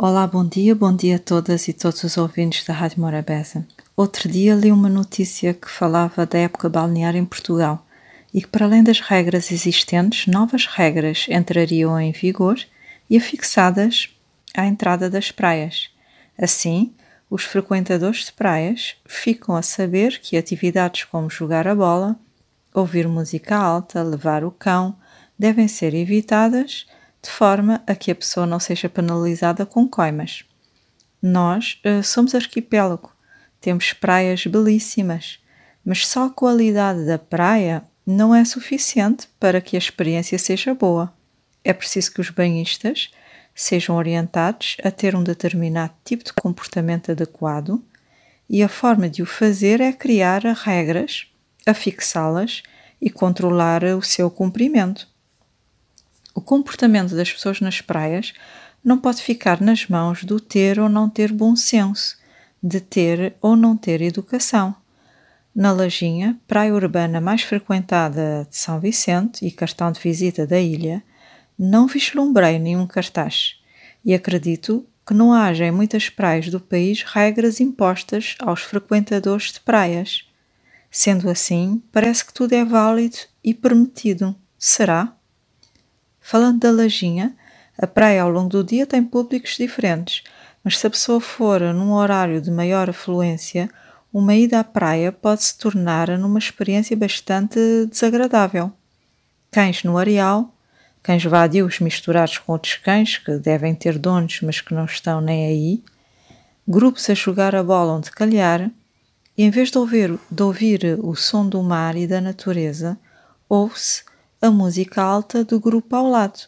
Olá, bom dia, bom dia a todas e todos os ouvintes da Rádio Morabeza. Outro dia li uma notícia que falava da época balnear em Portugal e que, para além das regras existentes, novas regras entrariam em vigor e afixadas à entrada das praias. Assim, os frequentadores de praias ficam a saber que atividades como jogar a bola, ouvir música alta, levar o cão, devem ser evitadas de forma a que a pessoa não seja penalizada com coimas. Nós uh, somos arquipélago, temos praias belíssimas, mas só a qualidade da praia não é suficiente para que a experiência seja boa. É preciso que os banhistas sejam orientados a ter um determinado tipo de comportamento adequado e a forma de o fazer é criar regras, afixá-las e controlar o seu cumprimento. O comportamento das pessoas nas praias não pode ficar nas mãos do ter ou não ter bom senso, de ter ou não ter educação. Na Lajinha, praia urbana mais frequentada de São Vicente e cartão de visita da ilha, não vislumbrei nenhum cartaz e acredito que não haja em muitas praias do país regras impostas aos frequentadores de praias. Sendo assim, parece que tudo é válido e permitido. Será? Falando da Lajinha, a praia ao longo do dia tem públicos diferentes, mas se a pessoa for num horário de maior afluência, uma ida à praia pode se tornar numa experiência bastante desagradável. Cães no areal, cães vadios misturados com outros cães que devem ter donos, mas que não estão nem aí, grupos a jogar a bola onde calhar, e em vez de ouvir, de ouvir o som do mar e da natureza, ouve-se a música alta do grupo ao lado.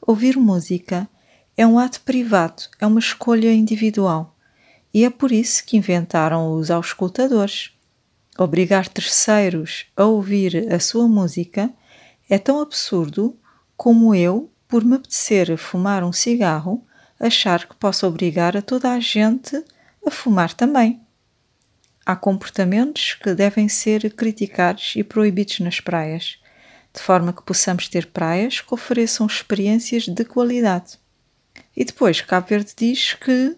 Ouvir música é um ato privado, é uma escolha individual. E é por isso que inventaram os auscultadores. Obrigar terceiros a ouvir a sua música é tão absurdo como eu, por me apetecer fumar um cigarro, achar que posso obrigar a toda a gente a fumar também. Há comportamentos que devem ser criticados e proibidos nas praias de forma que possamos ter praias que ofereçam experiências de qualidade. E depois, Cabo Verde diz que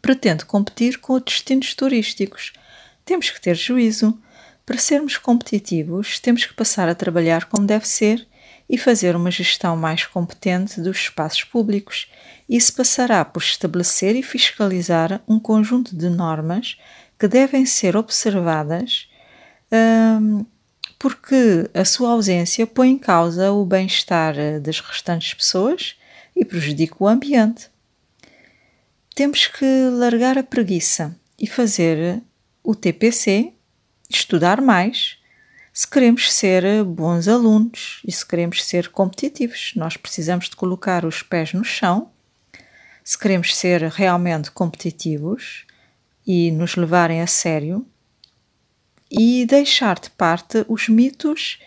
pretende competir com destinos turísticos. Temos que ter juízo. Para sermos competitivos, temos que passar a trabalhar como deve ser e fazer uma gestão mais competente dos espaços públicos. Isso passará por estabelecer e fiscalizar um conjunto de normas que devem ser observadas hum, porque a sua ausência põe em causa o bem-estar das restantes pessoas e prejudica o ambiente. Temos que largar a preguiça e fazer o TPC, estudar mais, se queremos ser bons alunos e se queremos ser competitivos. Nós precisamos de colocar os pés no chão. Se queremos ser realmente competitivos e nos levarem a sério, e deixar de parte os mitos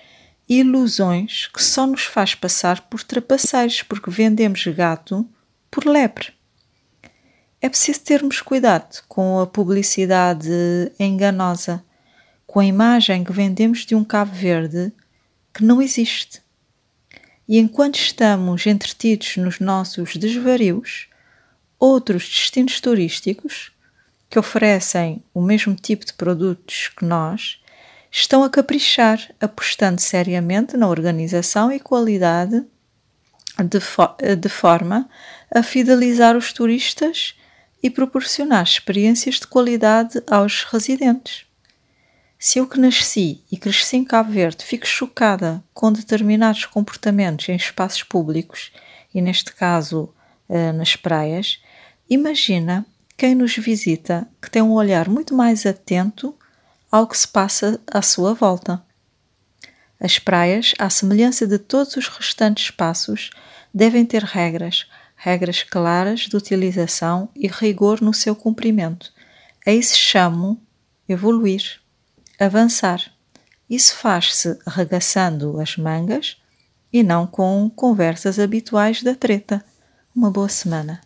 e ilusões que só nos faz passar por trapaceiros porque vendemos gato por lepre. É preciso termos cuidado com a publicidade enganosa, com a imagem que vendemos de um Cabo Verde que não existe. E enquanto estamos entretidos nos nossos desvarios, outros destinos turísticos que oferecem o mesmo tipo de produtos que nós estão a caprichar, apostando seriamente na organização e qualidade de, fo de forma a fidelizar os turistas e proporcionar experiências de qualidade aos residentes. Se eu que nasci e cresci em Cabo Verde fico chocada com determinados comportamentos em espaços públicos, e neste caso eh, nas praias, imagina quem nos visita que tem um olhar muito mais atento ao que se passa à sua volta. As praias, à semelhança de todos os restantes espaços, devem ter regras, regras claras de utilização e rigor no seu cumprimento. A isso chamo evoluir, avançar. Isso faz-se arregaçando as mangas e não com conversas habituais da treta. Uma boa semana.